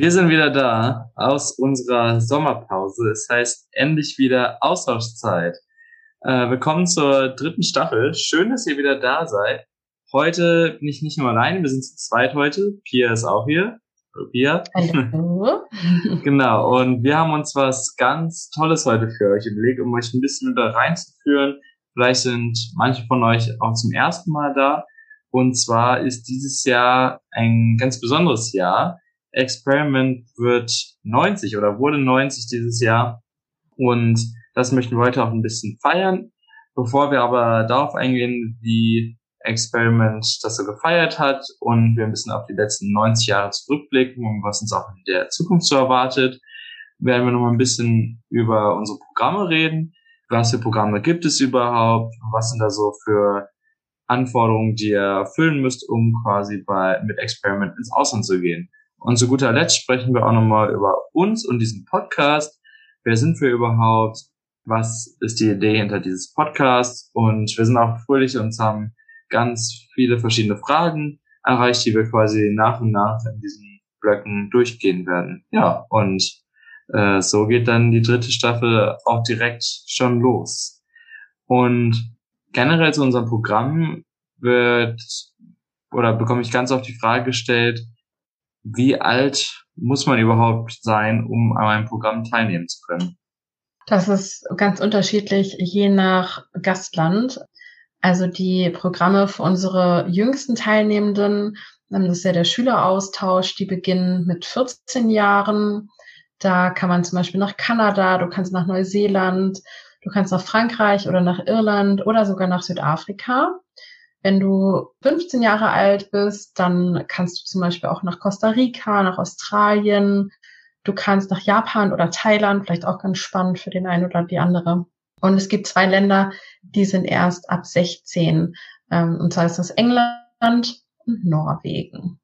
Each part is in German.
Wir sind wieder da aus unserer Sommerpause. Es heißt endlich wieder Austauschzeit. Äh, willkommen zur dritten Staffel. Schön, dass ihr wieder da seid. Heute bin ich nicht nur alleine, wir sind zu zweit heute. Pia ist auch hier. Hallo Pia. Hallo. genau, und wir haben uns was ganz Tolles heute für euch überlegt, um euch ein bisschen wieder reinzuführen. Vielleicht sind manche von euch auch zum ersten Mal da. Und zwar ist dieses Jahr ein ganz besonderes Jahr. Experiment wird 90 oder wurde 90 dieses Jahr. Und das möchten wir heute auch ein bisschen feiern. Bevor wir aber darauf eingehen, wie Experiment das so gefeiert hat und wir ein bisschen auf die letzten 90 Jahre zurückblicken und was uns auch in der Zukunft so erwartet, werden wir noch ein bisschen über unsere Programme reden. Was für Programme gibt es überhaupt? Was sind da so für Anforderungen, die ihr erfüllen müsst, um quasi bei, mit Experiment ins Ausland zu gehen? Und zu guter Letzt sprechen wir auch nochmal über uns und diesen Podcast. Wer sind wir überhaupt? Was ist die Idee hinter dieses Podcasts? Und wir sind auch fröhlich und haben ganz viele verschiedene Fragen erreicht, die wir quasi nach und nach in diesen Blöcken durchgehen werden. Ja, und äh, so geht dann die dritte Staffel auch direkt schon los. Und generell zu unserem Programm wird oder bekomme ich ganz oft die Frage gestellt, wie alt muss man überhaupt sein, um an einem Programm teilnehmen zu können? Das ist ganz unterschiedlich je nach Gastland. Also die Programme für unsere jüngsten Teilnehmenden, das ist ja der Schüleraustausch, die beginnen mit 14 Jahren. Da kann man zum Beispiel nach Kanada, du kannst nach Neuseeland, du kannst nach Frankreich oder nach Irland oder sogar nach Südafrika. Wenn du 15 Jahre alt bist, dann kannst du zum Beispiel auch nach Costa Rica, nach Australien. Du kannst nach Japan oder Thailand, vielleicht auch ganz spannend für den einen oder die andere. Und es gibt zwei Länder, die sind erst ab 16. Ähm, und zwar ist das England und Norwegen.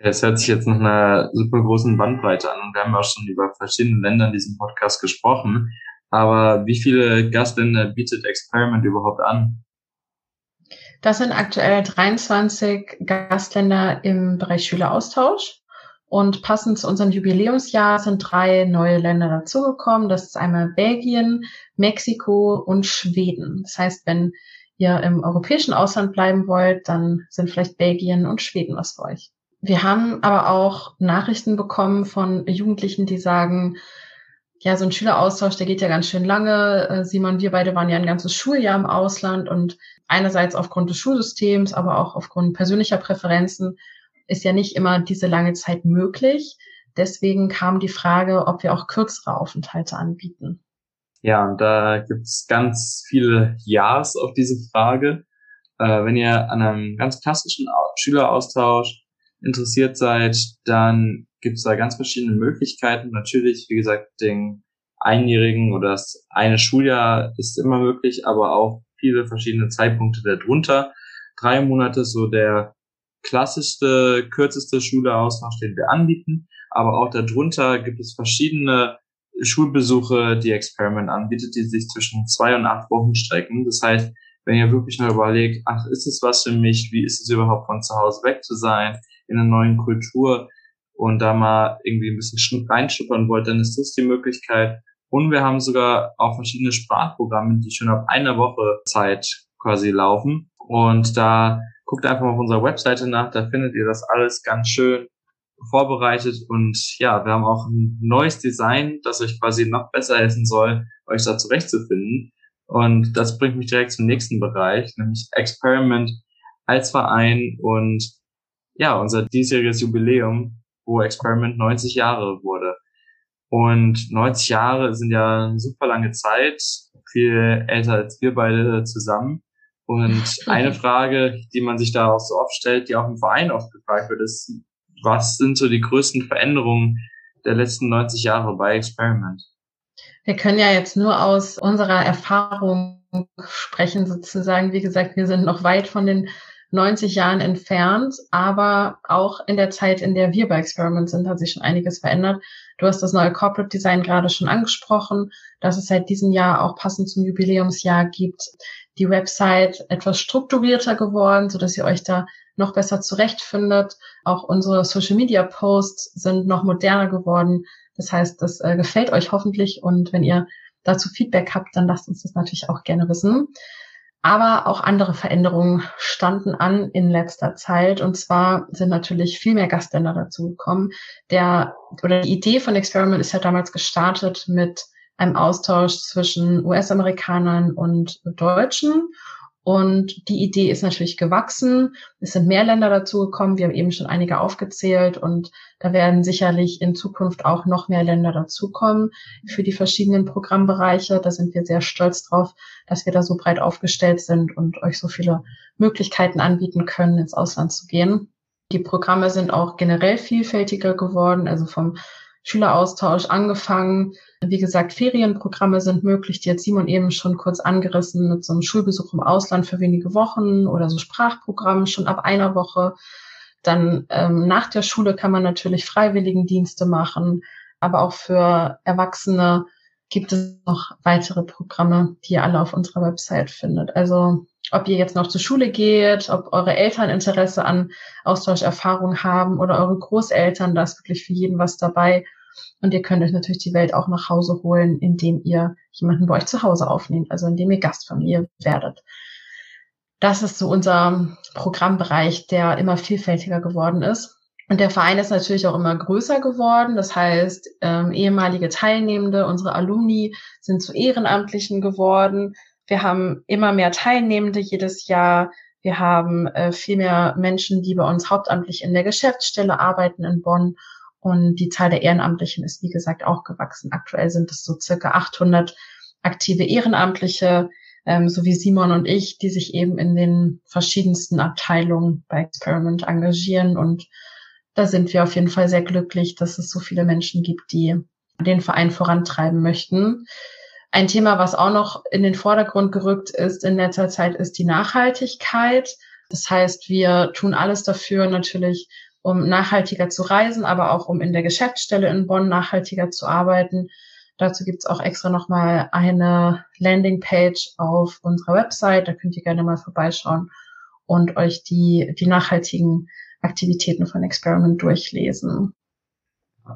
Es hört sich jetzt nach einer super großen Bandbreite an und wir haben auch schon über verschiedene Länder in diesem Podcast gesprochen. Aber wie viele Gastländer bietet Experiment überhaupt an? Das sind aktuell 23 Gastländer im Bereich Schüleraustausch. Und passend zu unserem Jubiläumsjahr sind drei neue Länder dazugekommen. Das ist einmal Belgien, Mexiko und Schweden. Das heißt, wenn ihr im europäischen Ausland bleiben wollt, dann sind vielleicht Belgien und Schweden was für euch. Wir haben aber auch Nachrichten bekommen von Jugendlichen, die sagen, ja, so ein Schüleraustausch, der geht ja ganz schön lange. Äh, Simon, wir beide waren ja ein ganzes Schuljahr im Ausland und einerseits aufgrund des Schulsystems, aber auch aufgrund persönlicher Präferenzen ist ja nicht immer diese lange Zeit möglich. Deswegen kam die Frage, ob wir auch kürzere Aufenthalte anbieten. Ja, und da gibt's ganz viele Ja's auf diese Frage. Äh, wenn ihr an einem ganz klassischen Schüleraustausch interessiert seid, dann gibt's da ganz verschiedene Möglichkeiten. Natürlich, wie gesagt, den Einjährigen oder das eine Schuljahr ist immer möglich, aber auch viele verschiedene Zeitpunkte darunter. Drei Monate so der klassischste, kürzeste Schuleraustausch, den wir anbieten. Aber auch darunter gibt es verschiedene Schulbesuche, die Experiment anbietet, die sich zwischen zwei und acht Wochen strecken. Das heißt, wenn ihr wirklich noch überlegt, ach, ist es was für mich? Wie ist es überhaupt von zu Hause weg zu sein, in einer neuen Kultur und da mal irgendwie ein bisschen reinschuppern wollt, dann ist das die Möglichkeit. Und wir haben sogar auch verschiedene Sprachprogramme, die schon ab einer Woche Zeit quasi laufen. Und da guckt einfach mal auf unserer Webseite nach, da findet ihr das alles ganz schön vorbereitet. Und ja, wir haben auch ein neues Design, das euch quasi noch besser helfen soll, euch da zurechtzufinden. Und das bringt mich direkt zum nächsten Bereich, nämlich Experiment als Verein und ja, unser diesjähriges Jubiläum, wo Experiment 90 Jahre wurde. Und 90 Jahre sind ja eine super lange Zeit, viel älter als wir beide zusammen. Und eine Frage, die man sich da auch so oft stellt, die auch im Verein oft gefragt wird, ist, was sind so die größten Veränderungen der letzten 90 Jahre bei Experiment? Wir können ja jetzt nur aus unserer Erfahrung sprechen, sozusagen. Wie gesagt, wir sind noch weit von den 90 Jahren entfernt, aber auch in der Zeit, in der wir bei Experiment sind, hat sich schon einiges verändert. Du hast das neue Corporate Design gerade schon angesprochen, dass es seit diesem Jahr auch passend zum Jubiläumsjahr gibt. Die Website etwas strukturierter geworden, so dass ihr euch da noch besser zurechtfindet. Auch unsere Social Media Posts sind noch moderner geworden. Das heißt, das äh, gefällt euch hoffentlich und wenn ihr dazu Feedback habt, dann lasst uns das natürlich auch gerne wissen. Aber auch andere Veränderungen standen an in letzter Zeit. Und zwar sind natürlich viel mehr Gastländer dazugekommen. Der oder die Idee von Experiment ist ja damals gestartet mit einem Austausch zwischen US-Amerikanern und Deutschen. Und die Idee ist natürlich gewachsen. Es sind mehr Länder dazugekommen. Wir haben eben schon einige aufgezählt und da werden sicherlich in Zukunft auch noch mehr Länder dazukommen für die verschiedenen Programmbereiche. Da sind wir sehr stolz drauf, dass wir da so breit aufgestellt sind und euch so viele Möglichkeiten anbieten können, ins Ausland zu gehen. Die Programme sind auch generell vielfältiger geworden, also vom Schüleraustausch angefangen. Wie gesagt, Ferienprogramme sind möglich, die hat Simon eben schon kurz angerissen mit so einem Schulbesuch im Ausland für wenige Wochen oder so Sprachprogramme schon ab einer Woche. Dann ähm, nach der Schule kann man natürlich Freiwilligendienste machen, aber auch für Erwachsene gibt es noch weitere Programme, die ihr alle auf unserer Website findet. Also ob ihr jetzt noch zur Schule geht, ob eure Eltern Interesse an Austauscherfahrung haben oder eure Großeltern, da ist wirklich für jeden was dabei. Und ihr könnt euch natürlich die Welt auch nach Hause holen, indem ihr jemanden bei euch zu Hause aufnehmt, also indem ihr Gastfamilie werdet. Das ist so unser Programmbereich, der immer vielfältiger geworden ist. Und der Verein ist natürlich auch immer größer geworden. Das heißt, ähm, ehemalige Teilnehmende, unsere Alumni sind zu Ehrenamtlichen geworden. Wir haben immer mehr Teilnehmende jedes Jahr. Wir haben äh, viel mehr Menschen, die bei uns hauptamtlich in der Geschäftsstelle arbeiten in Bonn. Und die Zahl der Ehrenamtlichen ist, wie gesagt, auch gewachsen. Aktuell sind es so circa 800 aktive Ehrenamtliche, ähm, so wie Simon und ich, die sich eben in den verschiedensten Abteilungen bei Experiment engagieren. Und da sind wir auf jeden Fall sehr glücklich, dass es so viele Menschen gibt, die den Verein vorantreiben möchten. Ein Thema, was auch noch in den Vordergrund gerückt ist in letzter Zeit, ist die Nachhaltigkeit. Das heißt, wir tun alles dafür natürlich, um nachhaltiger zu reisen, aber auch um in der Geschäftsstelle in Bonn nachhaltiger zu arbeiten. Dazu gibt's auch extra nochmal eine Landingpage auf unserer Website. Da könnt ihr gerne mal vorbeischauen und euch die, die nachhaltigen Aktivitäten von Experiment durchlesen.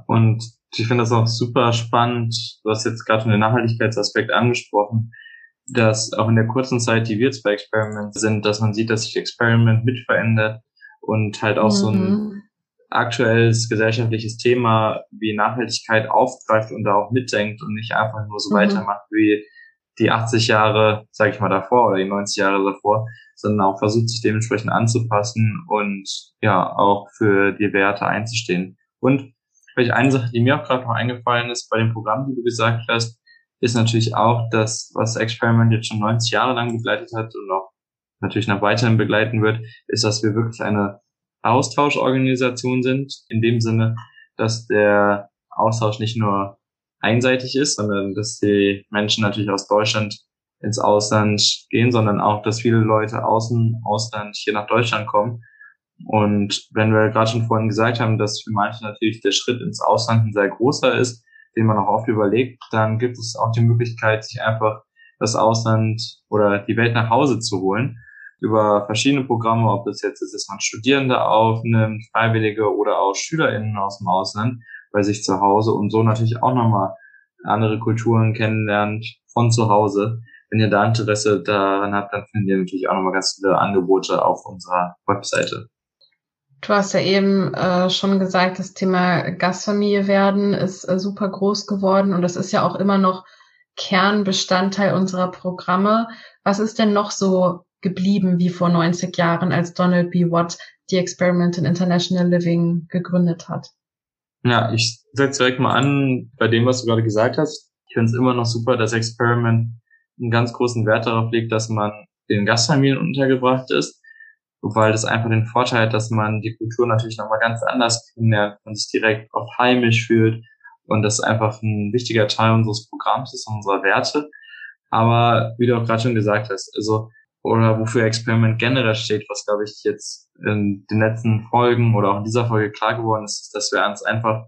Und ich finde das auch super spannend. Du hast jetzt gerade schon den Nachhaltigkeitsaspekt angesprochen, dass auch in der kurzen Zeit, die wir jetzt bei Experiment sind, dass man sieht, dass sich Experiment mit verändert und halt auch mhm. so ein mhm. aktuelles gesellschaftliches Thema wie Nachhaltigkeit aufgreift und da auch mitdenkt und nicht einfach nur so mhm. weitermacht wie die 80 Jahre, sage ich mal, davor oder die 90 Jahre davor, sondern auch versucht, sich dementsprechend anzupassen und ja, auch für die Werte einzustehen. Und Vielleicht eine Sache, die mir auch gerade noch eingefallen ist bei dem Programm, die du gesagt hast, ist natürlich auch das, was Experiment jetzt schon 90 Jahre lang begleitet hat und auch natürlich noch weiterhin begleiten wird, ist, dass wir wirklich eine Austauschorganisation sind, in dem Sinne, dass der Austausch nicht nur einseitig ist, sondern dass die Menschen natürlich aus Deutschland ins Ausland gehen, sondern auch, dass viele Leute aus dem Ausland hier nach Deutschland kommen. Und wenn wir gerade schon vorhin gesagt haben, dass für manche natürlich der Schritt ins Ausland ein sehr großer ist, den man auch oft überlegt, dann gibt es auch die Möglichkeit, sich einfach das Ausland oder die Welt nach Hause zu holen über verschiedene Programme, ob das jetzt ist, dass man Studierende aufnimmt, Freiwillige oder auch SchülerInnen aus dem Ausland bei sich zu Hause und so natürlich auch nochmal andere Kulturen kennenlernt von zu Hause. Wenn ihr da Interesse daran habt, dann findet ihr natürlich auch nochmal ganz viele Angebote auf unserer Webseite. Du hast ja eben äh, schon gesagt, das Thema Gastfamilie werden ist äh, super groß geworden und das ist ja auch immer noch Kernbestandteil unserer Programme. Was ist denn noch so geblieben wie vor 90 Jahren, als Donald B. Watt die Experiment in International Living gegründet hat? Ja, ich setze direkt mal an bei dem, was du gerade gesagt hast. Ich finde es immer noch super, dass Experiment einen ganz großen Wert darauf legt, dass man in Gastfamilien untergebracht ist weil das einfach den Vorteil hat, dass man die Kultur natürlich nochmal ganz anders kennenlernt und sich direkt auch heimisch fühlt und das einfach ein wichtiger Teil unseres Programms ist, unserer Werte. Aber wie du auch gerade schon gesagt hast, also oder wofür Experiment generell steht, was glaube ich jetzt in den letzten Folgen oder auch in dieser Folge klar geworden ist, ist, dass wir uns einfach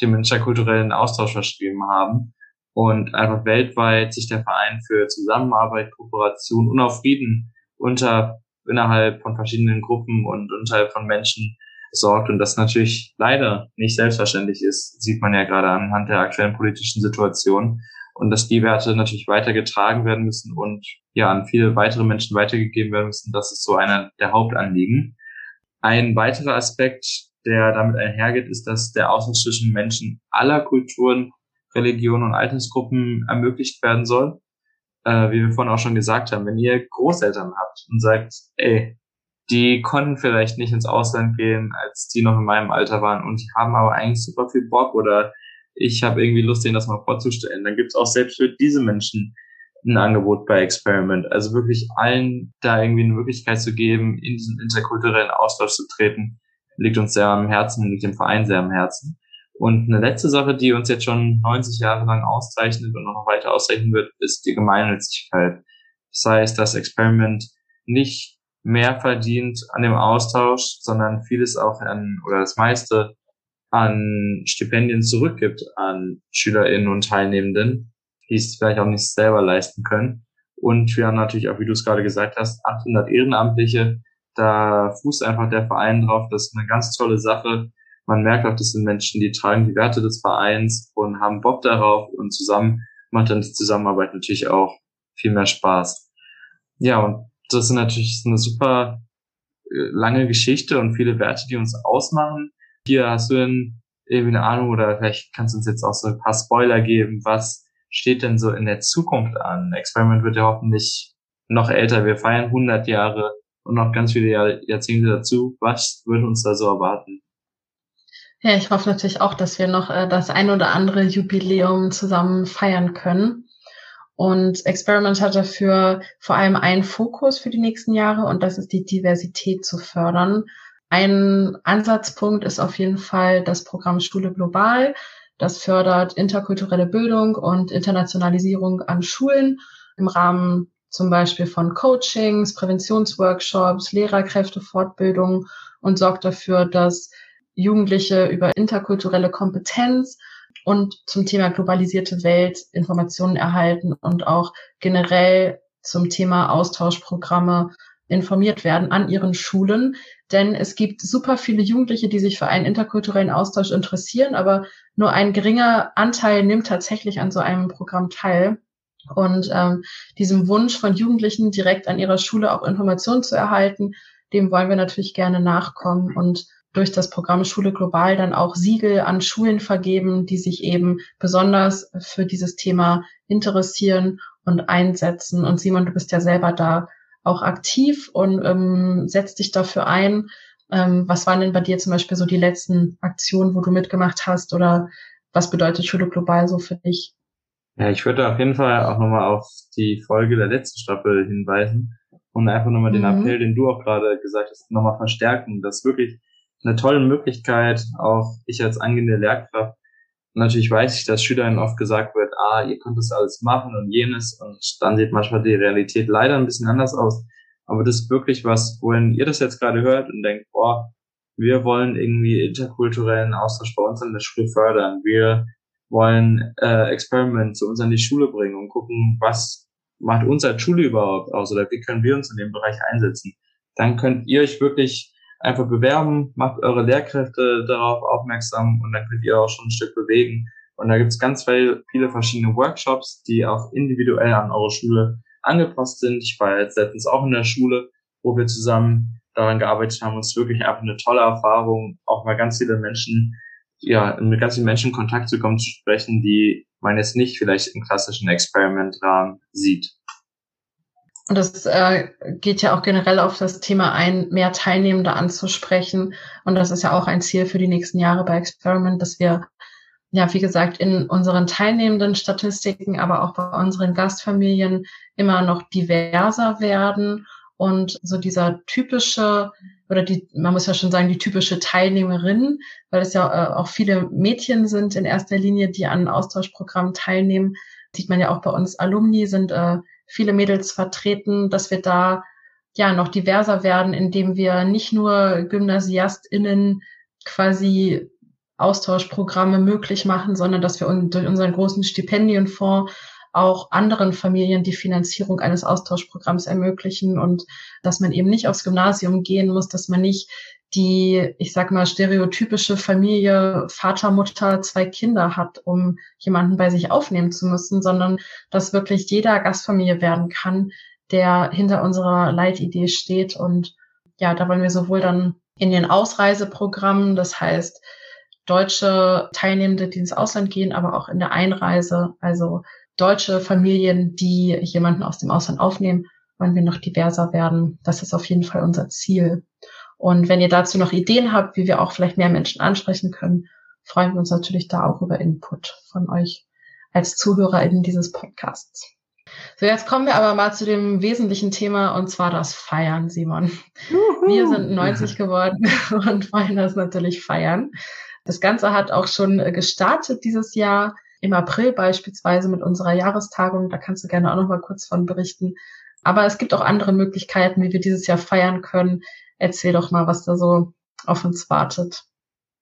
dem interkulturellen Austausch verschrieben haben und einfach weltweit sich der Verein für Zusammenarbeit, Kooperation und auch Frieden unter innerhalb von verschiedenen Gruppen und unterhalb von Menschen sorgt und das natürlich leider nicht selbstverständlich ist, sieht man ja gerade anhand der aktuellen politischen Situation und dass die Werte natürlich weitergetragen werden müssen und ja an viele weitere Menschen weitergegeben werden müssen, das ist so einer der Hauptanliegen. Ein weiterer Aspekt, der damit einhergeht, ist, dass der Austausch zwischen Menschen aller Kulturen, Religionen und Altersgruppen ermöglicht werden soll. Äh, wie wir vorhin auch schon gesagt haben, wenn ihr Großeltern habt und sagt, ey, die konnten vielleicht nicht ins Ausland gehen, als die noch in meinem Alter waren und haben aber eigentlich super viel Bock oder ich habe irgendwie Lust, denen das mal vorzustellen. Dann gibt's auch selbst für diese Menschen ein Angebot bei Experiment. Also wirklich allen da irgendwie eine Möglichkeit zu geben, in diesen interkulturellen Austausch zu treten, liegt uns sehr am Herzen, liegt dem Verein sehr am Herzen. Und eine letzte Sache, die uns jetzt schon 90 Jahre lang auszeichnet und noch weiter auszeichnen wird, ist die Gemeinnützigkeit. Das heißt, das Experiment nicht mehr verdient an dem Austausch, sondern vieles auch an, oder das meiste an Stipendien zurückgibt an SchülerInnen und Teilnehmenden, die es vielleicht auch nicht selber leisten können. Und wir haben natürlich auch, wie du es gerade gesagt hast, 800 Ehrenamtliche. Da fußt einfach der Verein drauf. Das ist eine ganz tolle Sache. Man merkt auch, das sind Menschen, die tragen die Werte des Vereins und haben Bock darauf und zusammen macht dann die Zusammenarbeit natürlich auch viel mehr Spaß. Ja, und das ist natürlich eine super äh, lange Geschichte und viele Werte, die uns ausmachen. Hier hast du denn irgendwie eine Ahnung oder vielleicht kannst du uns jetzt auch so ein paar Spoiler geben. Was steht denn so in der Zukunft an? Experiment wird ja hoffentlich noch älter. Wir feiern 100 Jahre und noch ganz viele Jahr Jahrzehnte dazu. Was wird uns da so erwarten? Ja, ich hoffe natürlich auch, dass wir noch äh, das ein oder andere Jubiläum zusammen feiern können. Und Experiment hat dafür vor allem einen Fokus für die nächsten Jahre und das ist die Diversität zu fördern. Ein Ansatzpunkt ist auf jeden Fall das Programm Schule Global. Das fördert interkulturelle Bildung und Internationalisierung an Schulen im Rahmen zum Beispiel von Coachings, Präventionsworkshops, Lehrerkräftefortbildung und sorgt dafür, dass Jugendliche über interkulturelle Kompetenz und zum Thema globalisierte Welt Informationen erhalten und auch generell zum Thema Austauschprogramme informiert werden an ihren Schulen. Denn es gibt super viele Jugendliche, die sich für einen interkulturellen Austausch interessieren, aber nur ein geringer Anteil nimmt tatsächlich an so einem Programm teil. Und ähm, diesem Wunsch von Jugendlichen direkt an ihrer Schule auch Informationen zu erhalten, dem wollen wir natürlich gerne nachkommen und durch das Programm Schule Global dann auch Siegel an Schulen vergeben, die sich eben besonders für dieses Thema interessieren und einsetzen. Und Simon, du bist ja selber da auch aktiv und ähm, setzt dich dafür ein. Ähm, was waren denn bei dir zum Beispiel so die letzten Aktionen, wo du mitgemacht hast oder was bedeutet Schule Global so für dich? Ja, ich würde auf jeden Fall auch nochmal auf die Folge der letzten Staffel hinweisen und einfach nochmal mhm. den Appell, den du auch gerade gesagt hast, nochmal verstärken, dass wirklich eine tolle Möglichkeit, auch ich als angehende Lehrkraft. Natürlich weiß ich, dass Schülern oft gesagt wird, ah, ihr könnt das alles machen und jenes und dann sieht manchmal die Realität leider ein bisschen anders aus. Aber das ist wirklich was, wohin ihr das jetzt gerade hört und denkt, boah, wir wollen irgendwie interkulturellen Austausch bei uns an der Schule fördern. Wir wollen äh, Experiment zu uns an die Schule bringen und gucken, was macht uns als Schule überhaupt aus oder wie können wir uns in dem Bereich einsetzen. Dann könnt ihr euch wirklich einfach bewerben, macht eure Lehrkräfte darauf aufmerksam und dann könnt ihr auch schon ein Stück bewegen. Und da gibt es ganz viele, viele verschiedene Workshops, die auch individuell an eure Schule angepasst sind. Ich war jetzt letztens auch in der Schule, wo wir zusammen daran gearbeitet haben. Und es ist wirklich einfach eine tolle Erfahrung, auch mal ganz viele Menschen, ja, mit ganz vielen Menschen in Kontakt zu kommen, zu sprechen, die man jetzt nicht vielleicht im klassischen Experimentrahmen sieht. Und das äh, geht ja auch generell auf das Thema ein, mehr Teilnehmende anzusprechen. Und das ist ja auch ein Ziel für die nächsten Jahre bei Experiment, dass wir, ja, wie gesagt, in unseren teilnehmenden Statistiken, aber auch bei unseren Gastfamilien immer noch diverser werden. Und so dieser typische, oder die, man muss ja schon sagen, die typische Teilnehmerin, weil es ja äh, auch viele Mädchen sind in erster Linie, die an Austauschprogrammen teilnehmen, sieht man ja auch bei uns Alumni sind äh, viele Mädels vertreten, dass wir da ja noch diverser werden, indem wir nicht nur GymnasiastInnen quasi Austauschprogramme möglich machen, sondern dass wir durch unseren großen Stipendienfonds auch anderen Familien die Finanzierung eines Austauschprogramms ermöglichen und dass man eben nicht aufs Gymnasium gehen muss, dass man nicht die, ich sag mal, stereotypische Familie, Vater, Mutter, zwei Kinder hat, um jemanden bei sich aufnehmen zu müssen, sondern dass wirklich jeder Gastfamilie werden kann, der hinter unserer Leitidee steht. Und ja, da wollen wir sowohl dann in den Ausreiseprogrammen, das heißt deutsche Teilnehmende, die ins Ausland gehen, aber auch in der Einreise, also deutsche Familien, die jemanden aus dem Ausland aufnehmen, wollen wir noch diverser werden. Das ist auf jeden Fall unser Ziel. Und wenn ihr dazu noch Ideen habt, wie wir auch vielleicht mehr Menschen ansprechen können, freuen wir uns natürlich da auch über Input von euch als ZuhörerInnen dieses Podcasts. So, jetzt kommen wir aber mal zu dem wesentlichen Thema und zwar das Feiern, Simon. Juhu. Wir sind 90 geworden und wollen das natürlich feiern. Das Ganze hat auch schon gestartet dieses Jahr, im April beispielsweise mit unserer Jahrestagung. Da kannst du gerne auch noch mal kurz von berichten. Aber es gibt auch andere Möglichkeiten, wie wir dieses Jahr feiern können. Erzähl doch mal, was da so auf uns wartet.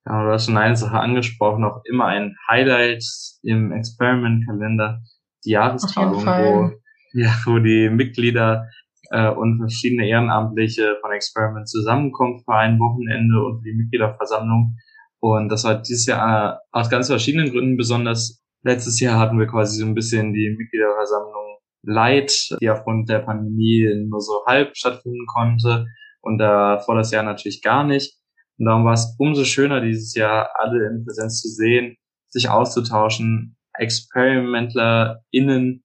Ja, du hast schon eine Sache angesprochen, auch immer ein Highlight im Experiment-Kalender, die Jahrestagung, wo, ja, wo die Mitglieder äh, und verschiedene Ehrenamtliche von Experiment zusammenkommen für ein Wochenende und für die Mitgliederversammlung. Und das war dieses Jahr äh, aus ganz verschiedenen Gründen besonders. Letztes Jahr hatten wir quasi so ein bisschen die Mitgliederversammlung light, die aufgrund der Pandemie nur so halb stattfinden konnte und da vor das Jahr natürlich gar nicht. Und darum war es umso schöner, dieses Jahr alle in Präsenz zu sehen, sich auszutauschen, ExperimentlerInnen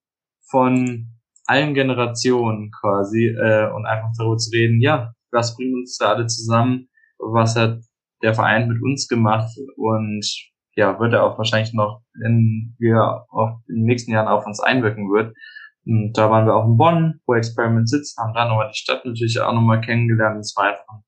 von allen Generationen quasi äh, und einfach darüber zu reden, ja, was bringt uns da alle zusammen, was hat der Verein mit uns gemacht und ja, wird er auch wahrscheinlich noch, wenn wir auch in den nächsten Jahren auf uns einwirken wird. Und da waren wir auch in Bonn, wo Experiment sitzt, haben da nochmal die Stadt natürlich auch nochmal kennengelernt. Es war einfach ein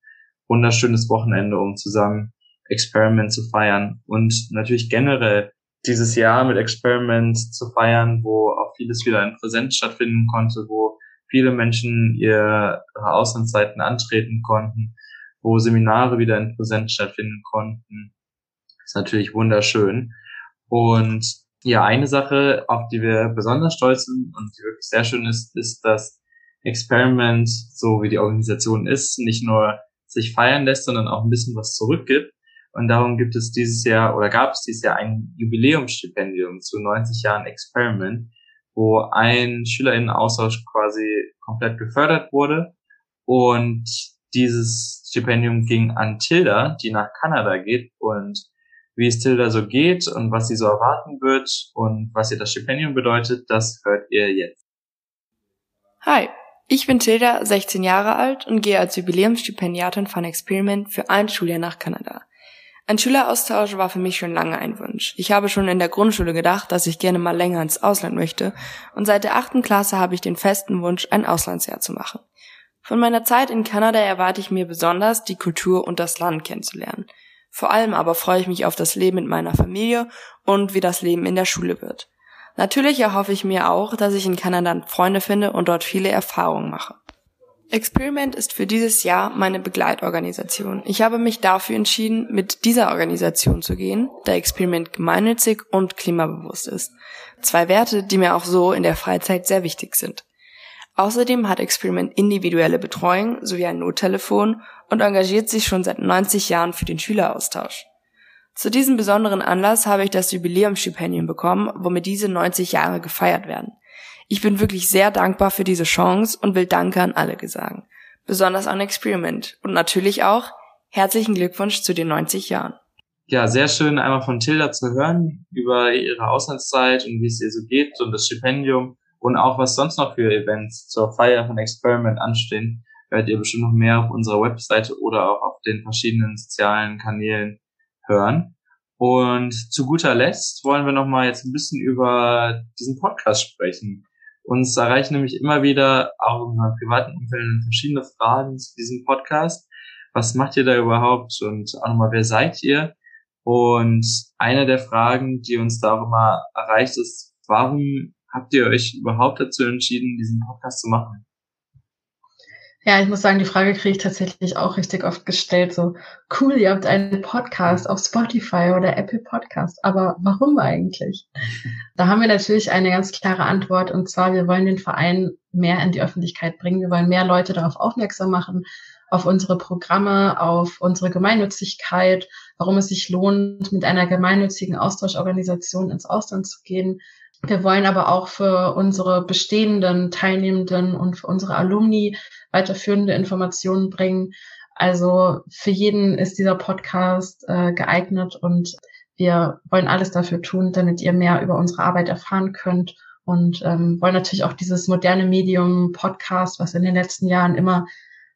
wunderschönes Wochenende, um zusammen Experiment zu feiern. Und natürlich generell dieses Jahr mit Experiment zu feiern, wo auch vieles wieder in Präsenz stattfinden konnte, wo viele Menschen ihre Auslandszeiten antreten konnten, wo Seminare wieder in Präsenz stattfinden konnten. Das ist natürlich wunderschön. Und ja, eine Sache, auf die wir besonders stolz sind und die wirklich sehr schön ist, ist, dass Experiment, so wie die Organisation ist, nicht nur sich feiern lässt, sondern auch ein bisschen was zurückgibt. Und darum gibt es dieses Jahr oder gab es dieses Jahr ein Jubiläumsstipendium zu 90 Jahren Experiment, wo ein Schülerinnenaustausch quasi komplett gefördert wurde. Und dieses Stipendium ging an Tilda, die nach Kanada geht und wie es Tilda so geht und was sie so erwarten wird und was ihr das Stipendium bedeutet, das hört ihr jetzt. Hi, ich bin Tilda, 16 Jahre alt und gehe als Jubiläumsstipendiatin von Experiment für ein Schuljahr nach Kanada. Ein Schüleraustausch war für mich schon lange ein Wunsch. Ich habe schon in der Grundschule gedacht, dass ich gerne mal länger ins Ausland möchte und seit der achten Klasse habe ich den festen Wunsch, ein Auslandsjahr zu machen. Von meiner Zeit in Kanada erwarte ich mir besonders, die Kultur und das Land kennenzulernen. Vor allem aber freue ich mich auf das Leben mit meiner Familie und wie das Leben in der Schule wird. Natürlich erhoffe ich mir auch, dass ich in Kanada Freunde finde und dort viele Erfahrungen mache. Experiment ist für dieses Jahr meine Begleitorganisation. Ich habe mich dafür entschieden, mit dieser Organisation zu gehen, da Experiment gemeinnützig und klimabewusst ist. Zwei Werte, die mir auch so in der Freizeit sehr wichtig sind. Außerdem hat Experiment individuelle Betreuung sowie ein Nottelefon und engagiert sich schon seit 90 Jahren für den Schüleraustausch. Zu diesem besonderen Anlass habe ich das Jubiläumsstipendium bekommen, womit diese 90 Jahre gefeiert werden. Ich bin wirklich sehr dankbar für diese Chance und will Danke an alle sagen. Besonders an Experiment und natürlich auch herzlichen Glückwunsch zu den 90 Jahren. Ja, sehr schön einmal von Tilda zu hören über ihre Auslandszeit und wie es ihr so geht und das Stipendium und auch was sonst noch für Events zur Feier von Experiment anstehen werdet ihr bestimmt noch mehr auf unserer Webseite oder auch auf den verschiedenen sozialen Kanälen hören. Und zu guter Letzt wollen wir noch mal jetzt ein bisschen über diesen Podcast sprechen. Uns erreichen nämlich immer wieder auch in unserem privaten Umfeld verschiedene Fragen zu diesem Podcast. Was macht ihr da überhaupt? Und auch nochmal, wer seid ihr? Und eine der Fragen, die uns da auch immer erreicht, ist, warum habt ihr euch überhaupt dazu entschieden, diesen Podcast zu machen? Ja, ich muss sagen, die Frage kriege ich tatsächlich auch richtig oft gestellt. So, cool, ihr habt einen Podcast auf Spotify oder Apple Podcast. Aber warum eigentlich? Da haben wir natürlich eine ganz klare Antwort. Und zwar, wir wollen den Verein mehr in die Öffentlichkeit bringen. Wir wollen mehr Leute darauf aufmerksam machen, auf unsere Programme, auf unsere Gemeinnützigkeit, warum es sich lohnt, mit einer gemeinnützigen Austauschorganisation ins Ausland zu gehen. Wir wollen aber auch für unsere bestehenden Teilnehmenden und für unsere Alumni weiterführende Informationen bringen. Also für jeden ist dieser Podcast äh, geeignet und wir wollen alles dafür tun, damit ihr mehr über unsere Arbeit erfahren könnt und ähm, wollen natürlich auch dieses moderne Medium Podcast, was in den letzten Jahren immer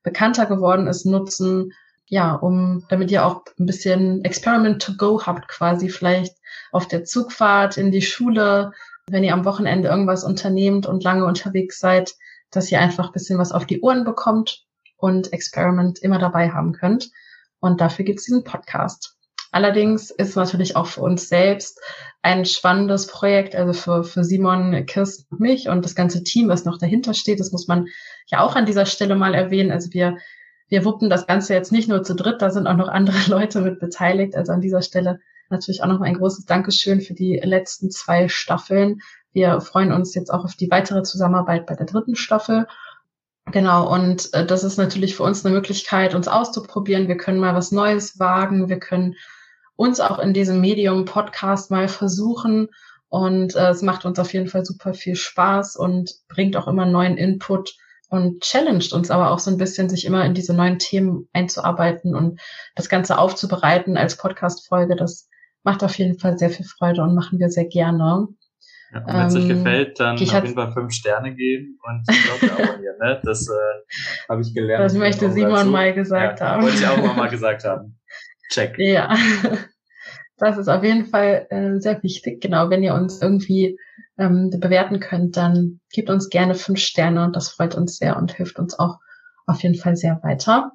bekannter geworden ist, nutzen, ja, um damit ihr auch ein bisschen Experiment to go habt, quasi vielleicht auf der Zugfahrt in die Schule, wenn ihr am Wochenende irgendwas unternehmt und lange unterwegs seid, dass ihr einfach ein bisschen was auf die Ohren bekommt und Experiment immer dabei haben könnt. Und dafür gibt es diesen Podcast. Allerdings ist natürlich auch für uns selbst ein spannendes Projekt, also für, für Simon, Kirsten und mich und das ganze Team, was noch dahinter steht. Das muss man ja auch an dieser Stelle mal erwähnen. Also wir, wir wuppen das Ganze jetzt nicht nur zu dritt, da sind auch noch andere Leute mit beteiligt. Also an dieser Stelle natürlich auch noch ein großes Dankeschön für die letzten zwei Staffeln. Wir freuen uns jetzt auch auf die weitere Zusammenarbeit bei der dritten Staffel. Genau, und äh, das ist natürlich für uns eine Möglichkeit, uns auszuprobieren. Wir können mal was Neues wagen. Wir können uns auch in diesem Medium Podcast mal versuchen. Und äh, es macht uns auf jeden Fall super viel Spaß und bringt auch immer neuen Input und challenged uns aber auch so ein bisschen, sich immer in diese neuen Themen einzuarbeiten und das Ganze aufzubereiten als Podcast-Folge. Das macht auf jeden Fall sehr viel Freude und machen wir sehr gerne. Ja, wenn es ähm, euch gefällt, dann auf jeden Fall fünf Sterne geben und Glocke abonnieren. Ne? Das äh, habe ich gelernt. Das möchte Simon dazu. mal gesagt ja, haben. Wollte ich auch mal gesagt haben. Check. Ja, das ist auf jeden Fall äh, sehr wichtig. Genau, wenn ihr uns irgendwie ähm, bewerten könnt, dann gebt uns gerne fünf Sterne und das freut uns sehr und hilft uns auch auf jeden Fall sehr weiter.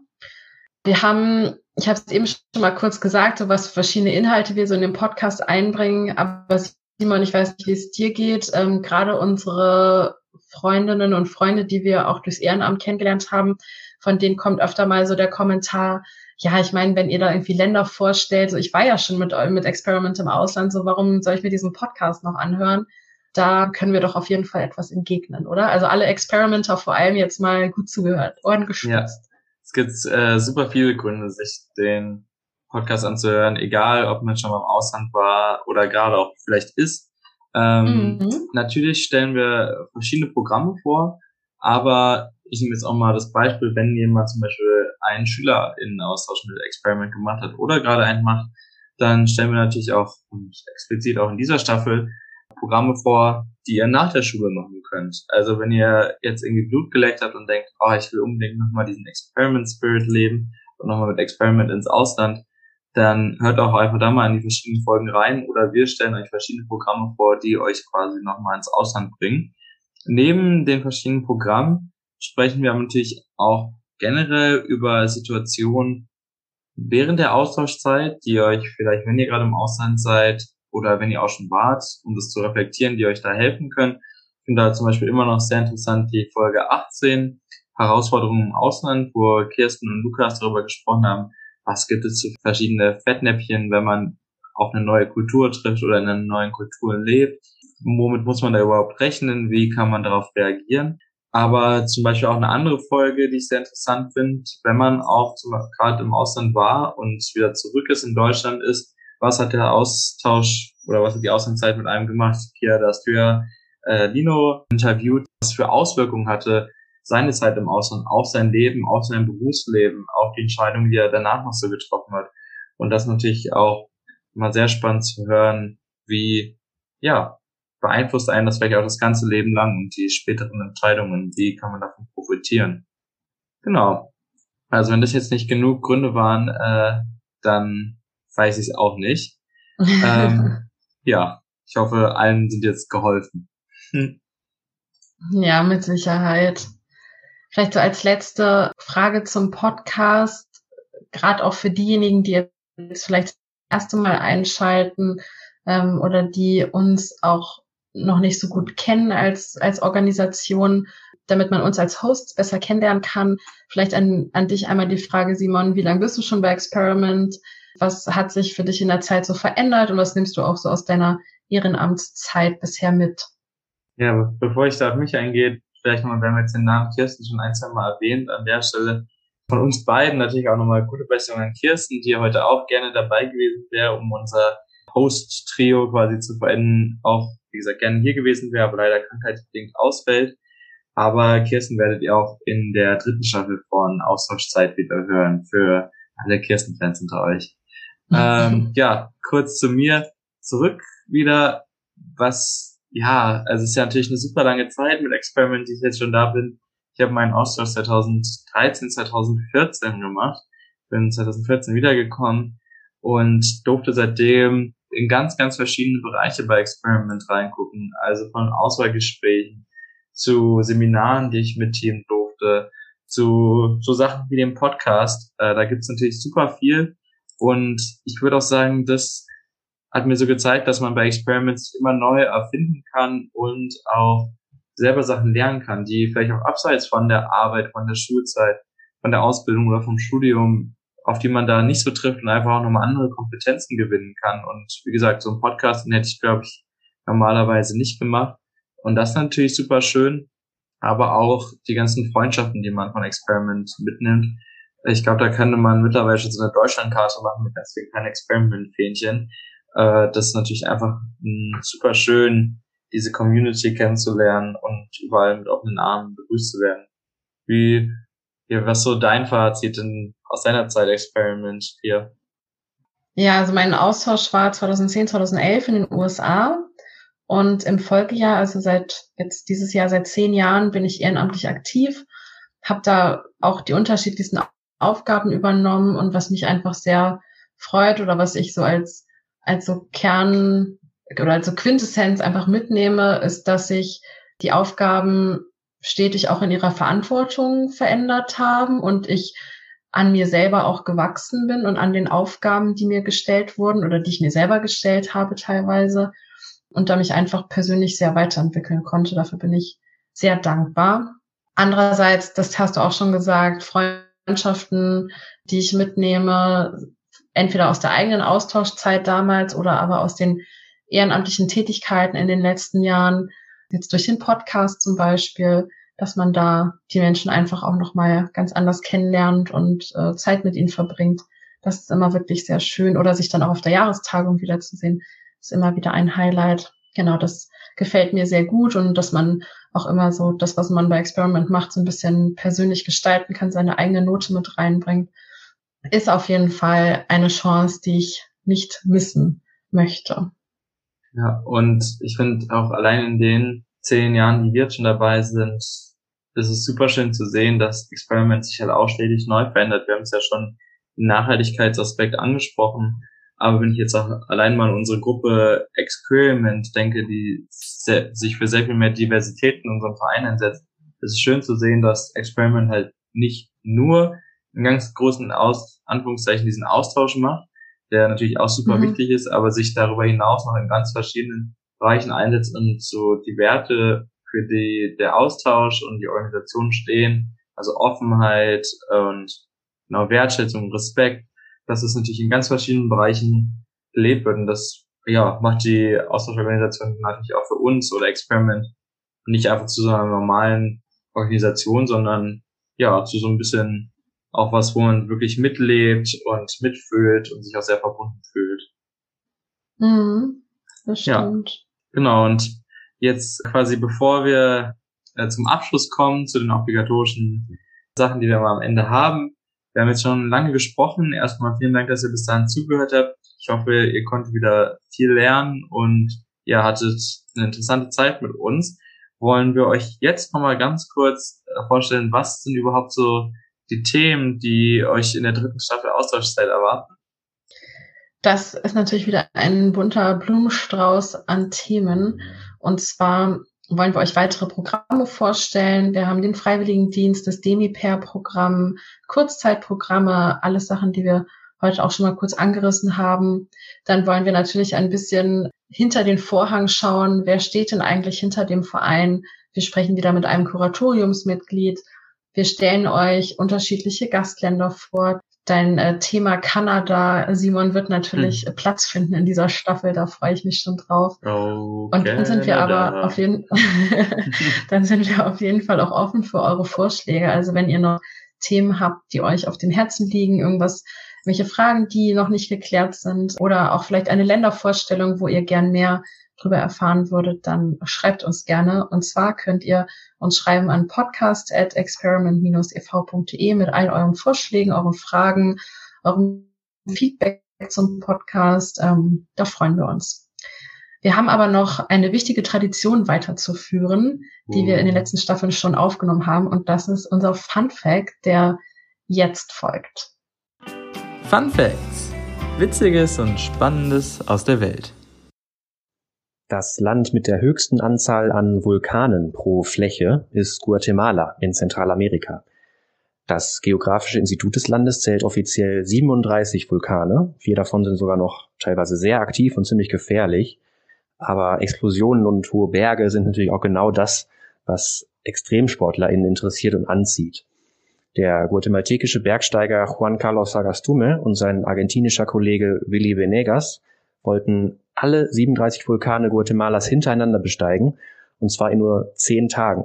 Wir haben, ich habe es eben schon mal kurz gesagt, so was verschiedene Inhalte wir so in den Podcast einbringen, aber Simon, ich weiß nicht, wie es dir geht. Ähm, Gerade unsere Freundinnen und Freunde, die wir auch durchs Ehrenamt kennengelernt haben, von denen kommt öfter mal so der Kommentar, ja, ich meine, wenn ihr da irgendwie Länder vorstellt, so ich war ja schon mit, mit Experiment im Ausland, so warum soll ich mir diesen Podcast noch anhören? Da können wir doch auf jeden Fall etwas entgegnen, oder? Also alle Experimenter vor allem jetzt mal gut zugehört, Ohren gespitzt. Ja. Es gibt äh, super viele Gründe, sich den Podcast anzuhören, egal ob man schon mal im Ausland war oder gerade auch vielleicht ist. Ähm, mhm. Natürlich stellen wir verschiedene Programme vor, aber ich nehme jetzt auch mal das Beispiel, wenn jemand zum Beispiel einen Schüler in Austausch mit Experiment gemacht hat oder gerade einen macht, dann stellen wir natürlich auch und explizit auch in dieser Staffel Programme vor, die ihr nach der Schule machen könnt. Also wenn ihr jetzt irgendwie Blut geleckt habt und denkt, oh, ich will unbedingt nochmal diesen Experiment Spirit leben und nochmal mit Experiment ins Ausland, dann hört auch einfach da mal in die verschiedenen Folgen rein oder wir stellen euch verschiedene Programme vor, die euch quasi nochmal ins Ausland bringen. Neben den verschiedenen Programmen sprechen wir natürlich auch generell über Situationen während der Austauschzeit, die euch vielleicht, wenn ihr gerade im Ausland seid oder wenn ihr auch schon wart, um das zu reflektieren, die euch da helfen können. Ich finde da zum Beispiel immer noch sehr interessant die Folge 18, Herausforderungen im Ausland, wo Kirsten und Lukas darüber gesprochen haben, was gibt es für verschiedene Fettnäpfchen, wenn man auf eine neue Kultur trifft oder in einer neuen Kultur lebt. Womit muss man da überhaupt rechnen? Wie kann man darauf reagieren? Aber zum Beispiel auch eine andere Folge, die ich sehr interessant finde, wenn man auch gerade im Ausland war und wieder zurück ist in Deutschland, ist, was hat der Austausch oder was hat die Auslandszeit mit einem gemacht? Hier, da hast du ja äh, Lino interviewt, was für Auswirkungen hatte seine Zeit im Ausland auf sein Leben, auf sein Berufsleben, auf die Entscheidungen, die er danach noch so getroffen hat. Und das natürlich auch mal sehr spannend zu hören, wie, ja, beeinflusst einen das vielleicht auch das ganze Leben lang und die späteren Entscheidungen, wie kann man davon profitieren. Genau. Also wenn das jetzt nicht genug Gründe waren, äh, dann weiß ich es auch nicht. ähm, ja, ich hoffe, allen sind jetzt geholfen. Ja, mit Sicherheit. Vielleicht so als letzte Frage zum Podcast, gerade auch für diejenigen, die jetzt vielleicht das erste Mal einschalten ähm, oder die uns auch noch nicht so gut kennen als, als Organisation, damit man uns als Hosts besser kennenlernen kann. Vielleicht an, an dich einmal die Frage, Simon, wie lange bist du schon bei Experiment? Was hat sich für dich in der Zeit so verändert und was nimmst du auch so aus deiner Ehrenamtszeit bisher mit? Ja, bevor ich da auf mich eingehe, vielleicht nochmal, wir haben jetzt den Namen Kirsten schon ein, zwei Mal erwähnt, an der Stelle von uns beiden natürlich auch nochmal gute Besserung an Kirsten, die heute auch gerne dabei gewesen wäre, um unser Host-Trio quasi zu verenden, auch, wie gesagt, gerne hier gewesen wäre, aber leider krankheitsbedingt ausfällt. Aber Kirsten werdet ihr auch in der dritten Staffel von Austauschzeit wieder hören für alle Kirsten-Fans unter euch. Ähm, ja, kurz zu mir zurück wieder. Was, ja, also es ist ja natürlich eine super lange Zeit mit Experiment, die ich jetzt schon da bin. Ich habe meinen Austausch 2013, 2014 gemacht, bin 2014 wiedergekommen und durfte seitdem in ganz, ganz verschiedene Bereiche bei Experiment reingucken. Also von Auswahlgesprächen zu Seminaren, die ich mitteamen durfte, zu so Sachen wie dem Podcast. Äh, da gibt's natürlich super viel. Und ich würde auch sagen, das hat mir so gezeigt, dass man bei Experiments immer neu erfinden kann und auch selber Sachen lernen kann, die vielleicht auch abseits von der Arbeit, von der Schulzeit, von der Ausbildung oder vom Studium, auf die man da nicht so trifft und einfach auch nochmal andere Kompetenzen gewinnen kann. Und wie gesagt, so ein Podcast, den hätte ich, glaube ich, normalerweise nicht gemacht. Und das ist natürlich super schön, aber auch die ganzen Freundschaften, die man von Experiment mitnimmt. Ich glaube, da könnte man mittlerweile schon so eine Deutschlandkarte machen mit ganz vielen kleinen Experiment-Fähnchen. Äh, das ist natürlich einfach super schön, diese Community kennenzulernen und überall mit offenen Armen begrüßt zu werden. Wie, wie was so dein Fazit in, aus deiner Zeit Experiment hier? Ja, also mein Austausch war 2010, 2011 in den USA und im Folgejahr, also seit jetzt dieses Jahr, seit zehn Jahren bin ich ehrenamtlich aktiv, habe da auch die unterschiedlichsten Aufgaben übernommen und was mich einfach sehr freut oder was ich so als, als so Kern oder als so Quintessenz einfach mitnehme, ist, dass sich die Aufgaben stetig auch in ihrer Verantwortung verändert haben und ich an mir selber auch gewachsen bin und an den Aufgaben, die mir gestellt wurden oder die ich mir selber gestellt habe teilweise und da mich einfach persönlich sehr weiterentwickeln konnte. Dafür bin ich sehr dankbar. Andererseits, das hast du auch schon gesagt, Freundschaften, die ich mitnehme, entweder aus der eigenen Austauschzeit damals oder aber aus den ehrenamtlichen Tätigkeiten in den letzten Jahren, jetzt durch den Podcast zum Beispiel, dass man da die Menschen einfach auch nochmal ganz anders kennenlernt und äh, Zeit mit ihnen verbringt. Das ist immer wirklich sehr schön. Oder sich dann auch auf der Jahrestagung wiederzusehen ist immer wieder ein Highlight. Genau, das gefällt mir sehr gut und dass man auch immer so das, was man bei Experiment macht, so ein bisschen persönlich gestalten kann, seine eigene Note mit reinbringt, ist auf jeden Fall eine Chance, die ich nicht missen möchte. Ja, und ich finde auch allein in den zehn Jahren, die wir jetzt schon dabei sind, ist es super schön zu sehen, dass Experiment sich halt auch stetig neu verändert. Wir haben es ja schon den Nachhaltigkeitsaspekt angesprochen. Aber wenn ich jetzt auch allein mal an unsere Gruppe Experiment denke, die sehr, sich für sehr viel mehr Diversität in unserem Verein einsetzt, ist es schön zu sehen, dass Experiment halt nicht nur in ganz großen Aus, Anführungszeichen diesen Austausch macht, der natürlich auch super mhm. wichtig ist, aber sich darüber hinaus noch in ganz verschiedenen Bereichen einsetzt und so die Werte für die der Austausch und die Organisation stehen, also Offenheit und genau Wertschätzung, Respekt, dass es natürlich in ganz verschiedenen Bereichen gelebt wird. Und das ja, macht die Austauschorganisation natürlich auch für uns oder Experiment nicht einfach zu so einer normalen Organisation, sondern ja, zu so ein bisschen auch was, wo man wirklich mitlebt und mitfühlt und sich auch sehr verbunden fühlt. Mhm, das stimmt. Ja, genau. Und jetzt quasi bevor wir äh, zum Abschluss kommen, zu den obligatorischen Sachen, die wir mal am Ende haben, wir haben jetzt schon lange gesprochen. Erstmal vielen Dank, dass ihr bis dahin zugehört habt. Ich hoffe, ihr konntet wieder viel lernen und ihr hattet eine interessante Zeit mit uns. Wollen wir euch jetzt nochmal ganz kurz äh, vorstellen, was sind überhaupt so die Themen, die euch in der dritten Staffel Austauschzeit erwarten? Das ist natürlich wieder ein bunter Blumenstrauß an Themen. Und zwar wollen wir euch weitere Programme vorstellen. Wir haben den Freiwilligendienst, das Demi-Pair-Programm, Kurzzeitprogramme, alles Sachen, die wir heute auch schon mal kurz angerissen haben. Dann wollen wir natürlich ein bisschen hinter den Vorhang schauen. Wer steht denn eigentlich hinter dem Verein? Wir sprechen wieder mit einem Kuratoriumsmitglied. Wir stellen euch unterschiedliche Gastländer vor. Dein äh, Thema Kanada, Simon, wird natürlich hm. Platz finden in dieser Staffel. Da freue ich mich schon drauf. Oh, Und dann sind wir aber auf jeden, dann sind wir auf jeden Fall auch offen für eure Vorschläge. Also wenn ihr noch Themen habt, die euch auf dem Herzen liegen, irgendwas, welche Fragen, die noch nicht geklärt sind oder auch vielleicht eine Ländervorstellung, wo ihr gern mehr drüber erfahren würdet, dann schreibt uns gerne. Und zwar könnt ihr uns schreiben an podcast at experiment-ev.de mit all euren Vorschlägen, euren Fragen, eurem Feedback zum Podcast. Ähm, da freuen wir uns. Wir haben aber noch eine wichtige Tradition weiterzuführen, die wir in den letzten Staffeln schon aufgenommen haben. Und das ist unser Fun Fact, der jetzt folgt. Fun Facts. Witziges und Spannendes aus der Welt. Das Land mit der höchsten Anzahl an Vulkanen pro Fläche ist Guatemala in Zentralamerika. Das Geografische Institut des Landes zählt offiziell 37 Vulkane. Vier davon sind sogar noch teilweise sehr aktiv und ziemlich gefährlich. Aber Explosionen und hohe Berge sind natürlich auch genau das, was ExtremsportlerInnen interessiert und anzieht. Der guatemaltekische Bergsteiger Juan Carlos Sagastume und sein argentinischer Kollege Willy Venegas wollten alle 37 Vulkane Guatemalas hintereinander besteigen, und zwar in nur zehn Tagen.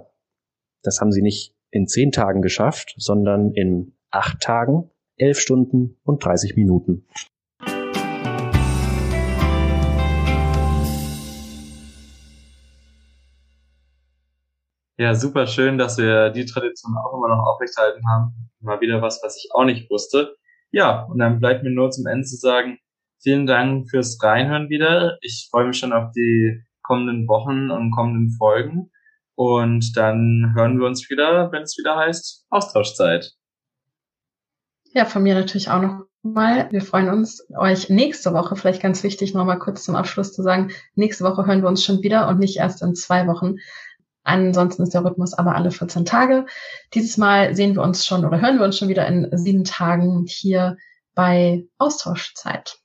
Das haben sie nicht in zehn Tagen geschafft, sondern in acht Tagen, elf Stunden und 30 Minuten. Ja, super schön, dass wir die Tradition auch immer noch aufrechterhalten haben. Mal wieder was, was ich auch nicht wusste. Ja, und dann bleibt mir nur zum Ende zu sagen, Vielen Dank fürs Reinhören wieder. Ich freue mich schon auf die kommenden Wochen und kommenden Folgen. Und dann hören wir uns wieder, wenn es wieder heißt Austauschzeit. Ja, von mir natürlich auch noch mal. Wir freuen uns, euch nächste Woche, vielleicht ganz wichtig, noch mal kurz zum Abschluss zu sagen, nächste Woche hören wir uns schon wieder und nicht erst in zwei Wochen. Ansonsten ist der Rhythmus aber alle 14 Tage. Dieses Mal sehen wir uns schon oder hören wir uns schon wieder in sieben Tagen hier bei Austauschzeit.